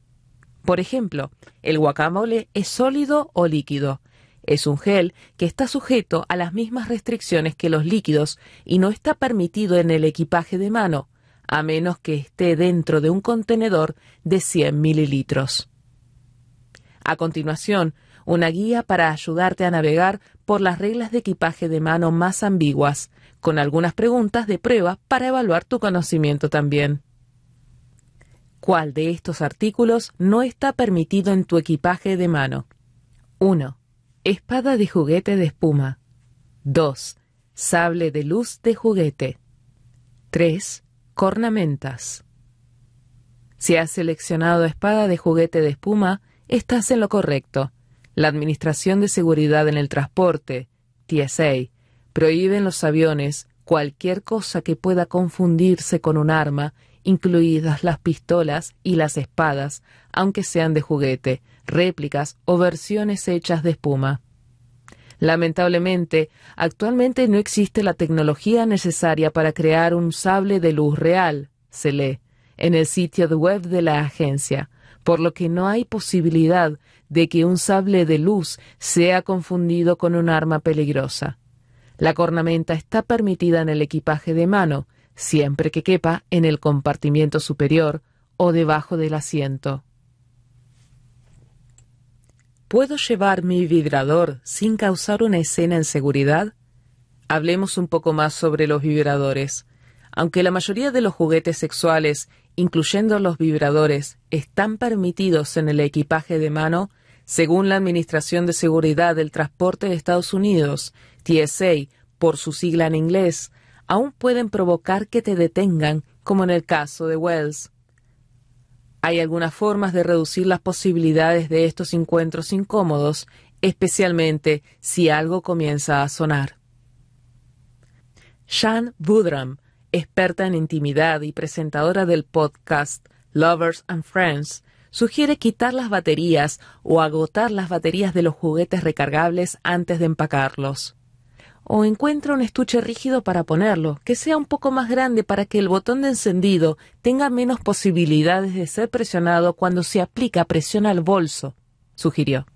Por ejemplo, el guacamole es sólido o líquido. Es un gel que está sujeto a las mismas restricciones que los líquidos y no está permitido en el equipaje de mano, a menos que esté dentro de un contenedor de 100 mililitros. A continuación, una guía para ayudarte a navegar por las reglas de equipaje de mano más ambiguas, con algunas preguntas de prueba para evaluar tu conocimiento también. ¿Cuál de estos artículos no está permitido en tu equipaje de mano? 1. Espada de juguete de espuma. 2. Sable de luz de juguete. 3. Cornamentas. Si has seleccionado espada de juguete de espuma, estás en lo correcto. La Administración de Seguridad en el Transporte, TSA, prohíbe en los aviones cualquier cosa que pueda confundirse con un arma, incluidas las pistolas y las espadas, aunque sean de juguete, réplicas o versiones hechas de espuma. Lamentablemente, actualmente no existe la tecnología necesaria para crear un sable de luz real, se lee, en el sitio web de la agencia, por lo que no hay posibilidad de que un sable de luz sea confundido con un arma peligrosa. La cornamenta está permitida en el equipaje de mano, siempre que quepa en el compartimiento superior o debajo del asiento. ¿Puedo llevar mi vibrador sin causar una escena en seguridad? Hablemos un poco más sobre los vibradores. Aunque la mayoría de los juguetes sexuales, incluyendo los vibradores, están permitidos en el equipaje de mano, según la Administración de Seguridad del Transporte de Estados Unidos, TSA, por su sigla en inglés, aún pueden provocar que te detengan, como en el caso de Wells. Hay algunas formas de reducir las posibilidades de estos encuentros incómodos, especialmente si algo comienza a sonar. Shan Budram, experta en intimidad y presentadora del podcast Lovers and Friends, sugiere quitar las baterías o agotar las baterías de los juguetes recargables antes de empacarlos. O encuentra un estuche rígido para ponerlo, que sea un poco más grande para que el botón de encendido tenga menos posibilidades de ser presionado cuando se aplica presión al bolso, sugirió.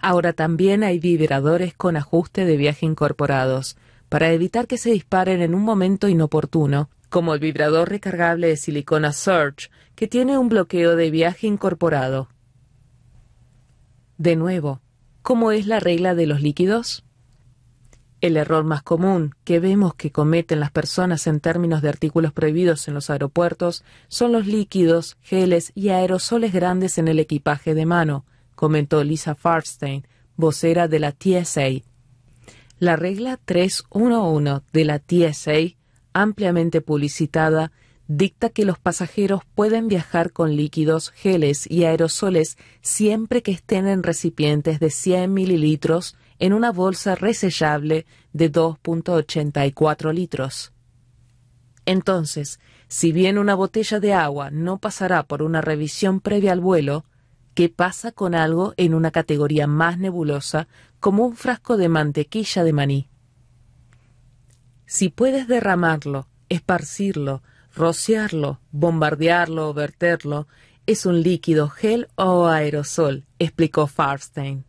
Ahora también hay vibradores con ajuste de viaje incorporados, para evitar que se disparen en un momento inoportuno como el vibrador recargable de silicona Surge, que tiene un bloqueo de viaje incorporado. De nuevo, ¿cómo es la regla de los líquidos? El error más común que vemos que cometen las personas en términos de artículos prohibidos en los aeropuertos son los líquidos, geles y aerosoles grandes en el equipaje de mano, comentó Lisa Farstein, vocera de la TSA. La regla 311 de la TSA, ampliamente publicitada, dicta que los pasajeros pueden viajar con líquidos, geles y aerosoles siempre que estén en recipientes de 100 mililitros en una bolsa resellable de 2.84 litros. Entonces, si bien una botella de agua no pasará por una revisión previa al vuelo, ¿qué pasa con algo en una categoría más nebulosa como un frasco de mantequilla de maní? Si puedes derramarlo, esparcirlo, rociarlo, bombardearlo o verterlo, es un líquido gel o aerosol, explicó Farstein.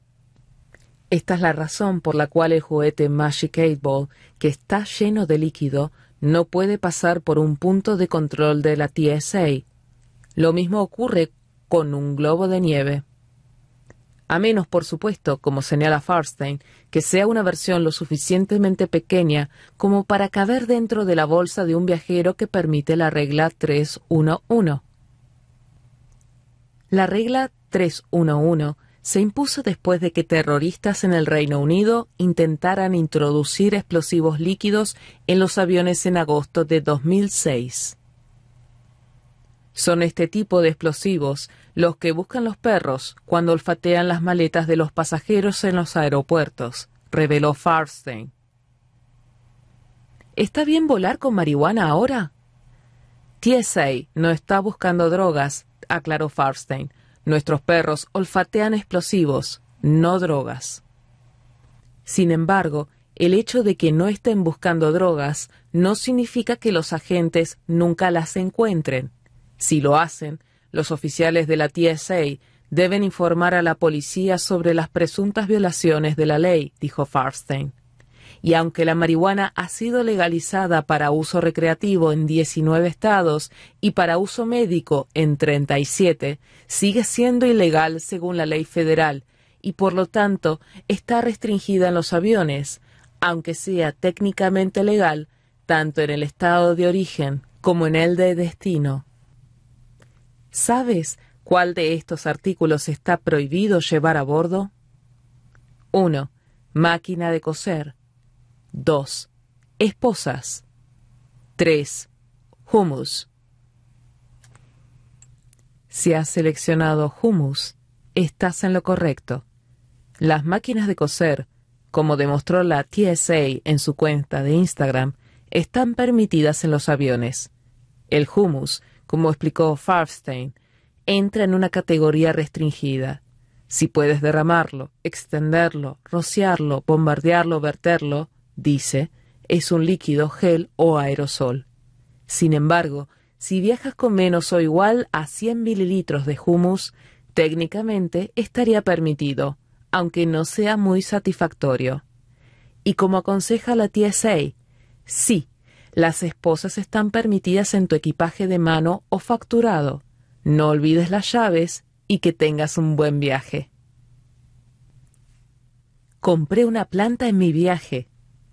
Esta es la razón por la cual el juguete Magic 8 Ball, que está lleno de líquido, no puede pasar por un punto de control de la TSA. Lo mismo ocurre con un globo de nieve. A menos, por supuesto, como señala Farstein, que sea una versión lo suficientemente pequeña como para caber dentro de la bolsa de un viajero que permite la regla 311. La regla 311 se impuso después de que terroristas en el Reino Unido intentaran introducir explosivos líquidos en los aviones en agosto de 2006. Son este tipo de explosivos los que buscan los perros cuando olfatean las maletas de los pasajeros en los aeropuertos, reveló Farstein. ¿Está bien volar con marihuana ahora? TSA no está buscando drogas, aclaró Farstein. Nuestros perros olfatean explosivos, no drogas. Sin embargo, el hecho de que no estén buscando drogas no significa que los agentes nunca las encuentren. Si lo hacen, los oficiales de la TSA deben informar a la policía sobre las presuntas violaciones de la ley, dijo Farstein y aunque la marihuana ha sido legalizada para uso recreativo en 19 estados y para uso médico en 37, sigue siendo ilegal según la ley federal y por lo tanto está restringida en los aviones, aunque sea técnicamente legal tanto en el estado de origen como en el de destino. ¿Sabes cuál de estos artículos está prohibido llevar a bordo? 1. Máquina de coser. 2. Esposas. 3. Humus. Si has seleccionado humus, estás en lo correcto. Las máquinas de coser, como demostró la TSA en su cuenta de Instagram, están permitidas en los aviones. El humus, como explicó Farstein, entra en una categoría restringida. Si puedes derramarlo, extenderlo, rociarlo, bombardearlo, verterlo, dice, es un líquido, gel o aerosol. Sin embargo, si viajas con menos o igual a 100 mililitros de humus, técnicamente estaría permitido, aunque no sea muy satisfactorio. Y como aconseja la TSA, sí, las esposas están permitidas en tu equipaje de mano o facturado. No olvides las llaves y que tengas un buen viaje. Compré una planta en mi viaje,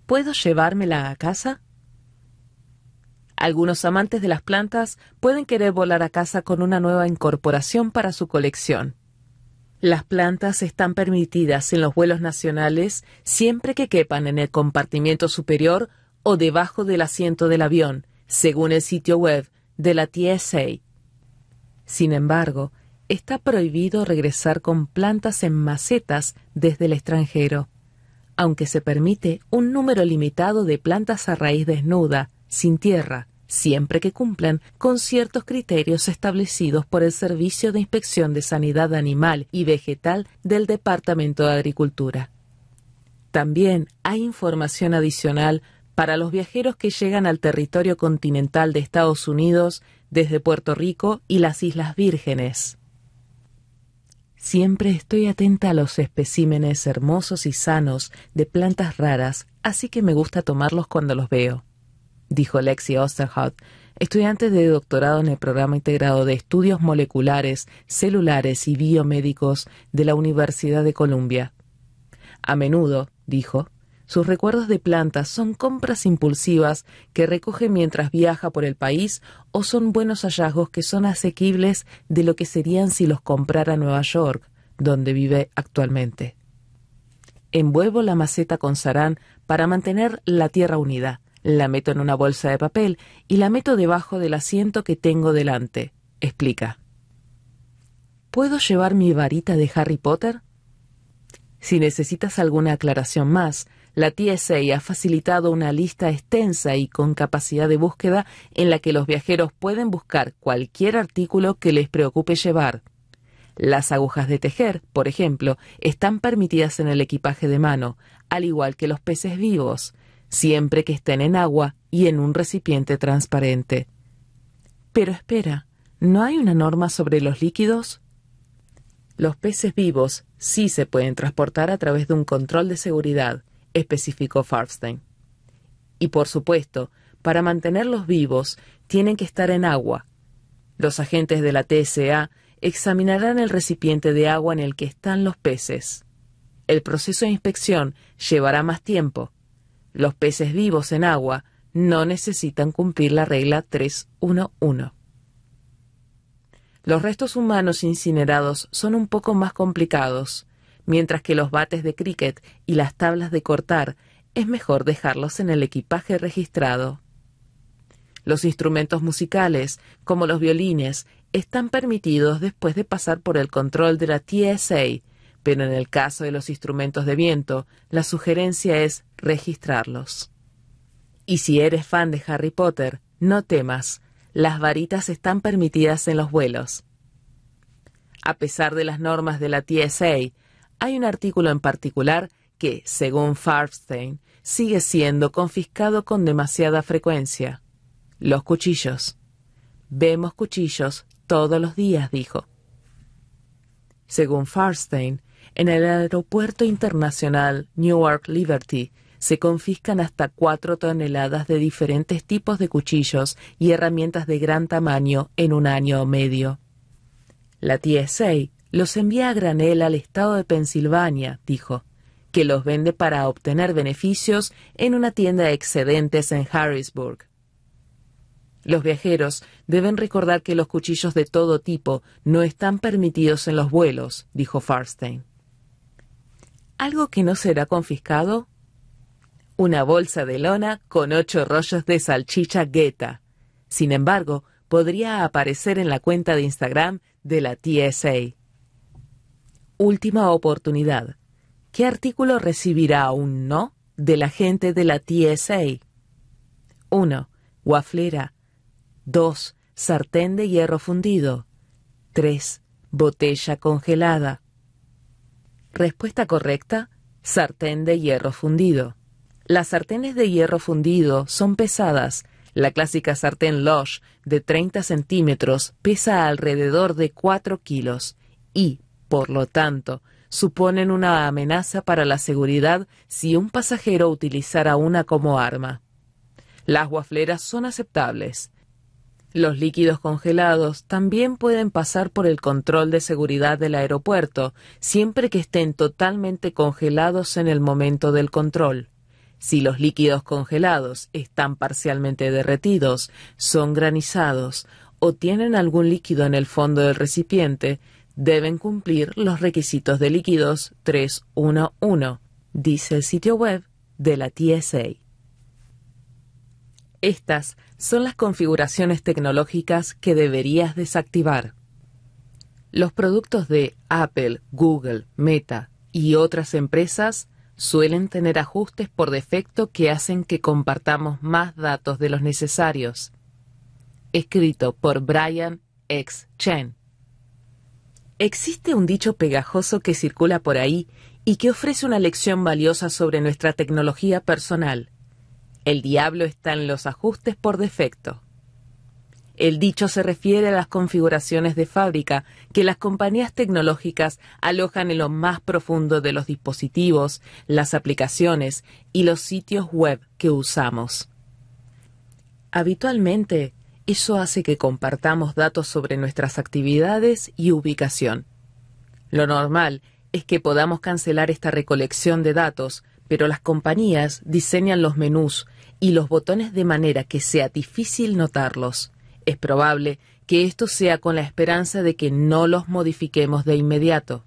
¿Puedo llevármela a casa? Algunos amantes de las plantas pueden querer volar a casa con una nueva incorporación para su colección. Las plantas están permitidas en los vuelos nacionales siempre que quepan en el compartimiento superior o debajo del asiento del avión, según el sitio web de la TSA. Sin embargo, está prohibido regresar con plantas en macetas desde el extranjero aunque se permite un número limitado de plantas a raíz desnuda, sin tierra, siempre que cumplan con ciertos criterios establecidos por el Servicio de Inspección de Sanidad Animal y Vegetal del Departamento de Agricultura. También hay información adicional para los viajeros que llegan al territorio continental de Estados Unidos desde Puerto Rico y las Islas Vírgenes. Siempre estoy atenta a los especímenes hermosos y sanos de plantas raras, así que me gusta tomarlos cuando los veo, dijo Lexi Osterhout, estudiante de doctorado en el programa integrado de estudios moleculares, celulares y biomédicos de la Universidad de Columbia. A menudo, dijo, Sus recuerdos de plantas son compras impulsivas que recoge mientras viaja por el país o son buenos hallazgos que son asequibles de lo que serían si los comprara en Nueva York, donde vive actualmente. Envuelvo la maceta con sarán para mantener la tierra unida. La meto en una bolsa de papel y la meto debajo del asiento que tengo delante, explica. ¿Puedo llevar mi varita de Harry Potter? Si necesitas alguna aclaración más, la TSA ha facilitado una lista extensa y con capacidad de búsqueda en la que los viajeros pueden buscar cualquier artículo que les preocupe llevar. Las agujas de tejer, por ejemplo, están permitidas en el equipaje de mano, al igual que los peces vivos, siempre que estén en agua y en un recipiente transparente. Pero espera, ¿no hay una norma sobre los líquidos? Los peces vivos sí se pueden transportar a través de un control de seguridad, especificó Farfstein. Y por supuesto, para mantenerlos vivos, tienen que estar en agua. Los agentes de la TSA examinarán el recipiente de agua en el que están los peces. El proceso de inspección llevará más tiempo. Los peces vivos en agua no necesitan cumplir la regla 311. Los restos humanos incinerados son un poco más complicados, mientras que los bates de cricket y las tablas de cortar es mejor dejarlos en el equipaje registrado. Los instrumentos musicales, como los violines, están permitidos después de pasar por el control de la TSA, pero en el caso de los instrumentos de viento, la sugerencia es registrarlos. Y si eres fan de Harry Potter, no temas, las varitas están permitidas en los vuelos. A pesar de las normas de la TSA, hay un artículo en particular que, según Farfstein, sigue siendo confiscado con demasiada frecuencia. Los cuchillos. Vemos cuchillos todos los días, dijo. Según Farstein, en el aeropuerto internacional Newark Liberty se confiscan hasta cuatro toneladas de diferentes tipos de cuchillos y herramientas de gran tamaño en un año o medio. La TSA los envía a granel al estado de Pensilvania, dijo, que los vende para obtener beneficios en una tienda de excedentes en Harrisburg. Los viajeros deben recordar que los cuchillos de todo tipo no están permitidos en los vuelos, dijo Farstein. ¿Algo que no será confiscado? Una bolsa de lona con ocho rollos de salchicha gueta. Sin embargo, podría aparecer en la cuenta de Instagram de la TSA. Última oportunidad. ¿Qué artículo recibirá un no de la gente de la TSA? 1. Waflera 2. Sartén de hierro fundido. 3. Botella congelada. Respuesta correcta. Sartén de hierro fundido. Las sartenes de hierro fundido son pesadas. La clásica sartén Loche de 30 centímetros pesa alrededor de 4 kilos y, por lo tanto, suponen una amenaza para la seguridad si un pasajero utilizara una como arma. Las guafleras son aceptables. Los líquidos congelados también pueden pasar por el control de seguridad del aeropuerto, siempre que estén totalmente congelados en el momento del control. Si los líquidos congelados están parcialmente derretidos, son granizados o tienen algún líquido en el fondo del recipiente, deben cumplir los requisitos de líquidos 311, dice el sitio web de la TSA. Estas son las configuraciones tecnológicas que deberías desactivar. Los productos de Apple, Google, Meta y otras empresas suelen tener ajustes por defecto que hacen que compartamos más datos de los necesarios. Escrito por Brian X. Chen. Existe un dicho pegajoso que circula por ahí y que ofrece una lección valiosa sobre nuestra tecnología personal. El diablo está en los ajustes por defecto. El dicho se refiere a las configuraciones de fábrica que las compañías tecnológicas alojan en lo más profundo de los dispositivos, las aplicaciones y los sitios web que usamos. Habitualmente, eso hace que compartamos datos sobre nuestras actividades y ubicación. Lo normal es que podamos cancelar esta recolección de datos pero las compañías diseñan los menús y los botones de manera que sea difícil notarlos. Es probable que esto sea con la esperanza de que no los modifiquemos de inmediato.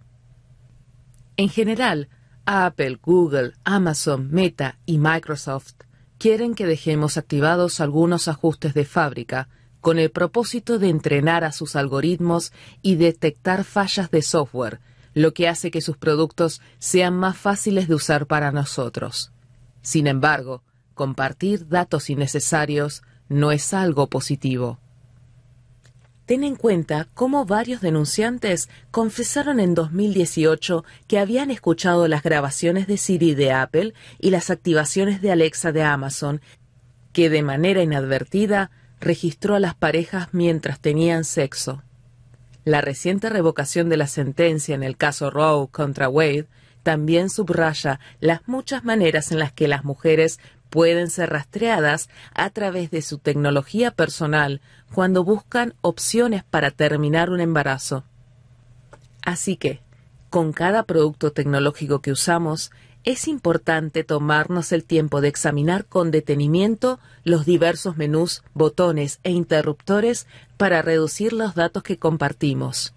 En general, Apple, Google, Amazon, Meta y Microsoft quieren que dejemos activados algunos ajustes de fábrica con el propósito de entrenar a sus algoritmos y detectar fallas de software, lo que hace que sus productos sean más fáciles de usar para nosotros. Sin embargo, compartir datos innecesarios no es algo positivo. Ten en cuenta cómo varios denunciantes confesaron en 2018 que habían escuchado las grabaciones de Siri de Apple y las activaciones de Alexa de Amazon, que de manera inadvertida registró a las parejas mientras tenían sexo. La reciente revocación de la sentencia en el caso Roe contra Wade también subraya las muchas maneras en las que las mujeres pueden ser rastreadas a través de su tecnología personal cuando buscan opciones para terminar un embarazo. Así que, con cada producto tecnológico que usamos, es importante tomarnos el tiempo de examinar con detenimiento los diversos menús, botones e interruptores para reducir los datos que compartimos.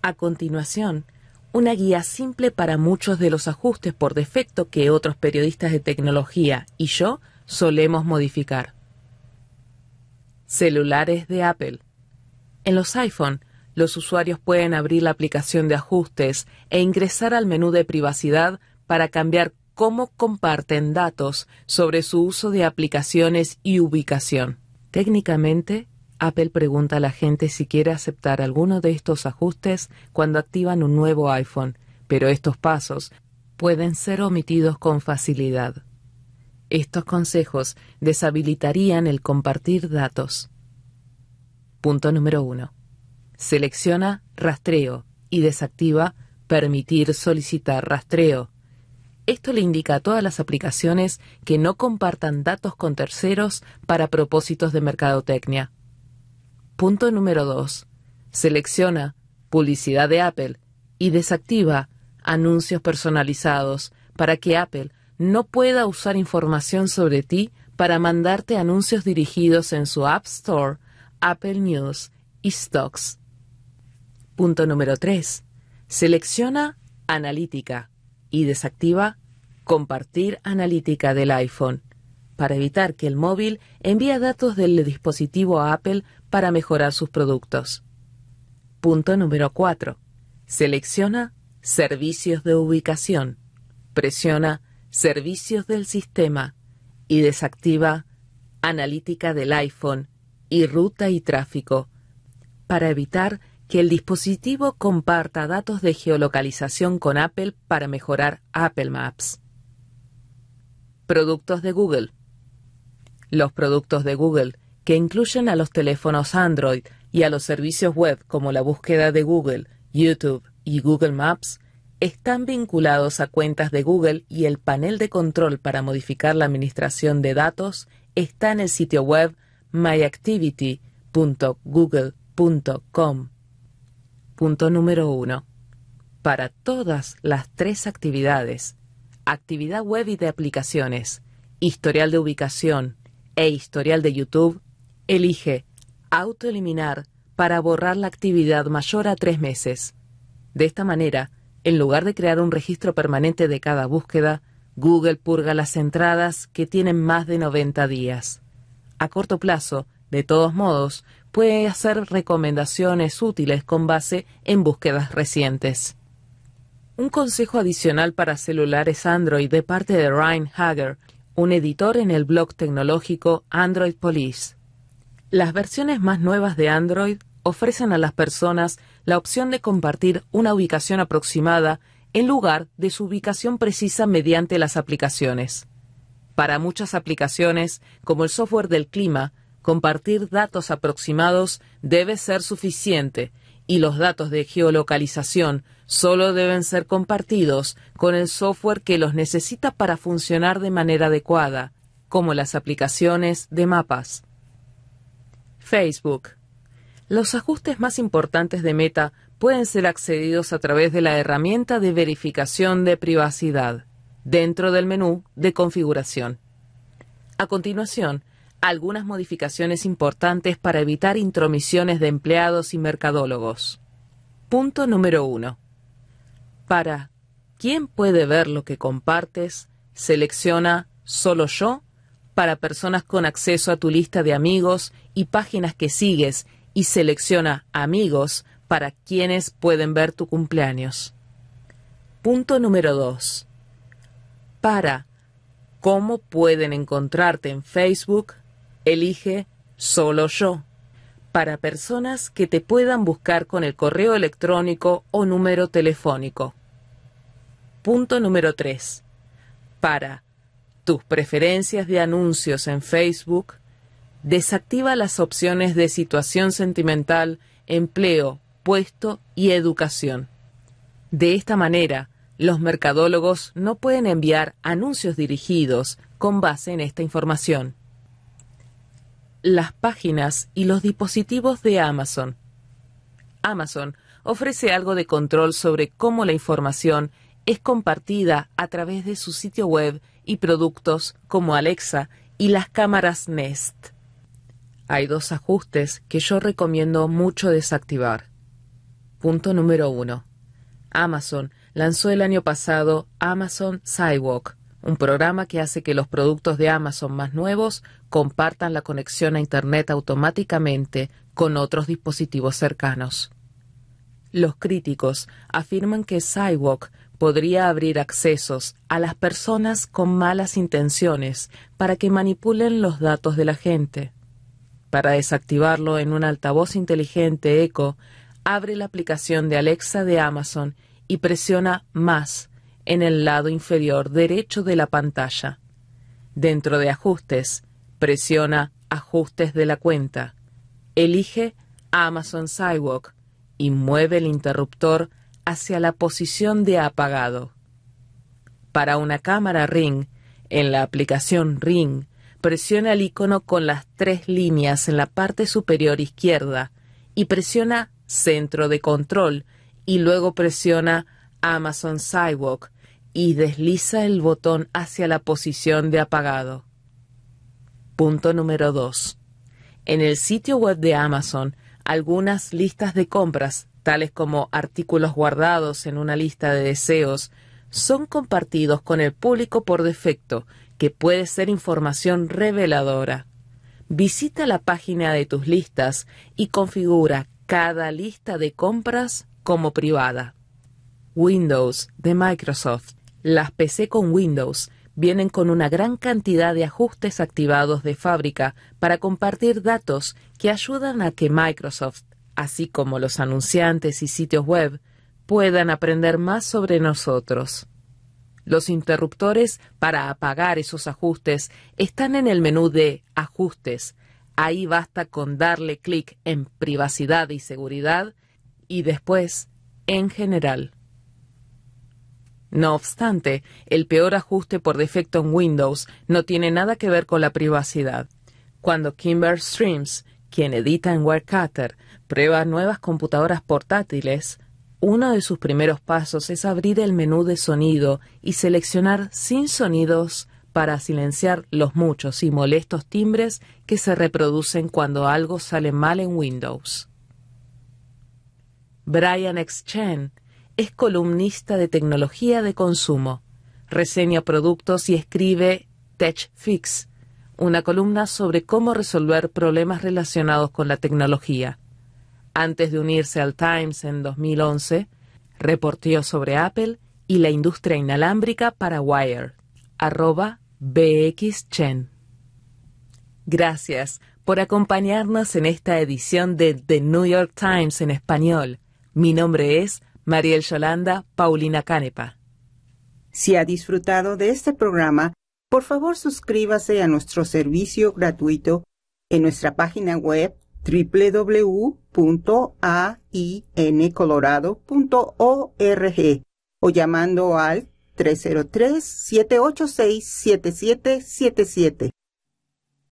A continuación, una guía simple para muchos de los ajustes por defecto que otros periodistas de tecnología y yo solemos modificar. Celulares de Apple. En los iPhone, los usuarios pueden abrir la aplicación de ajustes e ingresar al menú de privacidad para cambiar cómo comparten datos sobre su uso de aplicaciones y ubicación. Técnicamente, Apple pregunta a la gente si quiere aceptar alguno de estos ajustes cuando activan un nuevo iPhone, pero estos pasos pueden ser omitidos con facilidad. Estos consejos deshabilitarían el compartir datos. Punto número 1. Selecciona rastreo y desactiva permitir solicitar rastreo. Esto le indica a todas las aplicaciones que no compartan datos con terceros para propósitos de mercadotecnia. Punto número 2. Selecciona Publicidad de Apple y desactiva Anuncios personalizados para que Apple no pueda usar información sobre ti para mandarte anuncios dirigidos en su App Store, Apple News y Stocks. Punto número 3. Selecciona Analítica y desactiva Compartir analítica del iPhone para evitar que el móvil envíe datos del dispositivo a Apple para mejorar sus productos. Punto número 4. Selecciona Servicios de ubicación. Presiona Servicios del sistema y desactiva Analítica del iPhone y Ruta y Tráfico para evitar que el dispositivo comparta datos de geolocalización con Apple para mejorar Apple Maps. Productos de Google. Los productos de Google, que incluyen a los teléfonos Android y a los servicios web como la búsqueda de Google, YouTube y Google Maps, están vinculados a cuentas de Google y el panel de control para modificar la administración de datos está en el sitio web myactivity.google.com. Punto número 1. Para todas las tres actividades, actividad web y de aplicaciones, historial de ubicación, e historial de YouTube, elige autoeliminar para borrar la actividad mayor a tres meses. De esta manera, en lugar de crear un registro permanente de cada búsqueda, Google purga las entradas que tienen más de 90 días. A corto plazo, de todos modos, puede hacer recomendaciones útiles con base en búsquedas recientes. Un consejo adicional para celulares Android de parte de Ryan Hager un editor en el blog tecnológico Android Police. Las versiones más nuevas de Android ofrecen a las personas la opción de compartir una ubicación aproximada en lugar de su ubicación precisa mediante las aplicaciones. Para muchas aplicaciones, como el software del clima, compartir datos aproximados debe ser suficiente y los datos de geolocalización solo deben ser compartidos con el software que los necesita para funcionar de manera adecuada, como las aplicaciones de mapas. Facebook. Los ajustes más importantes de Meta pueden ser accedidos a través de la herramienta de verificación de privacidad. dentro del menú de configuración. A continuación, algunas modificaciones importantes para evitar intromisiones de empleados y mercadólogos. Punto número 1. Para ¿Quién puede ver lo que compartes? Selecciona Solo yo para personas con acceso a tu lista de amigos y páginas que sigues y selecciona Amigos para quienes pueden ver tu cumpleaños. Punto número 2. Para cómo pueden encontrarte en Facebook, elige Solo yo para personas que te puedan buscar con el correo electrónico o número telefónico. Punto número 3. Para tus preferencias de anuncios en Facebook, desactiva las opciones de situación sentimental, empleo, puesto y educación. De esta manera, los mercadólogos no pueden enviar anuncios dirigidos con base en esta información. Las páginas y los dispositivos de Amazon. Amazon ofrece algo de control sobre cómo la información es compartida a través de su sitio web y productos como Alexa y las cámaras Nest. Hay dos ajustes que yo recomiendo mucho desactivar. Punto número 1. Amazon lanzó el año pasado Amazon Sidewalk, un programa que hace que los productos de Amazon más nuevos compartan la conexión a Internet automáticamente con otros dispositivos cercanos. Los críticos afirman que Sidewalk podría abrir accesos a las personas con malas intenciones para que manipulen los datos de la gente. Para desactivarlo en un altavoz inteligente Echo, abre la aplicación de Alexa de Amazon y presiona Más en el lado inferior derecho de la pantalla. Dentro de Ajustes, presiona Ajustes de la cuenta. Elige Amazon Sidewalk y mueve el interruptor hacia la posición de apagado. Para una cámara Ring, en la aplicación Ring, presiona el icono con las tres líneas en la parte superior izquierda y presiona centro de control y luego presiona Amazon Sidewalk y desliza el botón hacia la posición de apagado. Punto número 2. En el sitio web de Amazon, algunas listas de compras, tales como artículos guardados en una lista de deseos, son compartidos con el público por defecto, que puede ser información reveladora. Visita la página de tus listas y configura cada lista de compras como privada. Windows de Microsoft. Las PC con Windows vienen con una gran cantidad de ajustes activados de fábrica para compartir datos que ayudan a que Microsoft, así como los anunciantes y sitios web, puedan aprender más sobre nosotros. Los interruptores para apagar esos ajustes están en el menú de Ajustes, Ahí basta con darle clic en Privacidad y Seguridad y después en General. No obstante, el peor ajuste por defecto en Windows no tiene nada que ver con la privacidad. Cuando Kimber Streams, quien edita en Wirecutter, prueba nuevas computadoras portátiles, uno de sus primeros pasos es abrir el menú de sonido y seleccionar sin sonidos para silenciar los muchos y molestos timbres que se reproducen cuando algo sale mal en Windows. Brian X. Chen es columnista de tecnología de consumo, reseña productos y escribe Tech Fix, una columna sobre cómo resolver problemas relacionados con la tecnología. Antes de unirse al Times en 2011, reportó sobre Apple y la industria inalámbrica para Wire, arroba BX Chen. Gracias por acompañarnos en esta edición de The New York Times en español. Mi nombre es Mariel Yolanda Paulina Canepa. Si ha disfrutado de este programa, por favor suscríbase a nuestro servicio gratuito en nuestra página web www.aincolorado.org o llamando al 303-786-7777.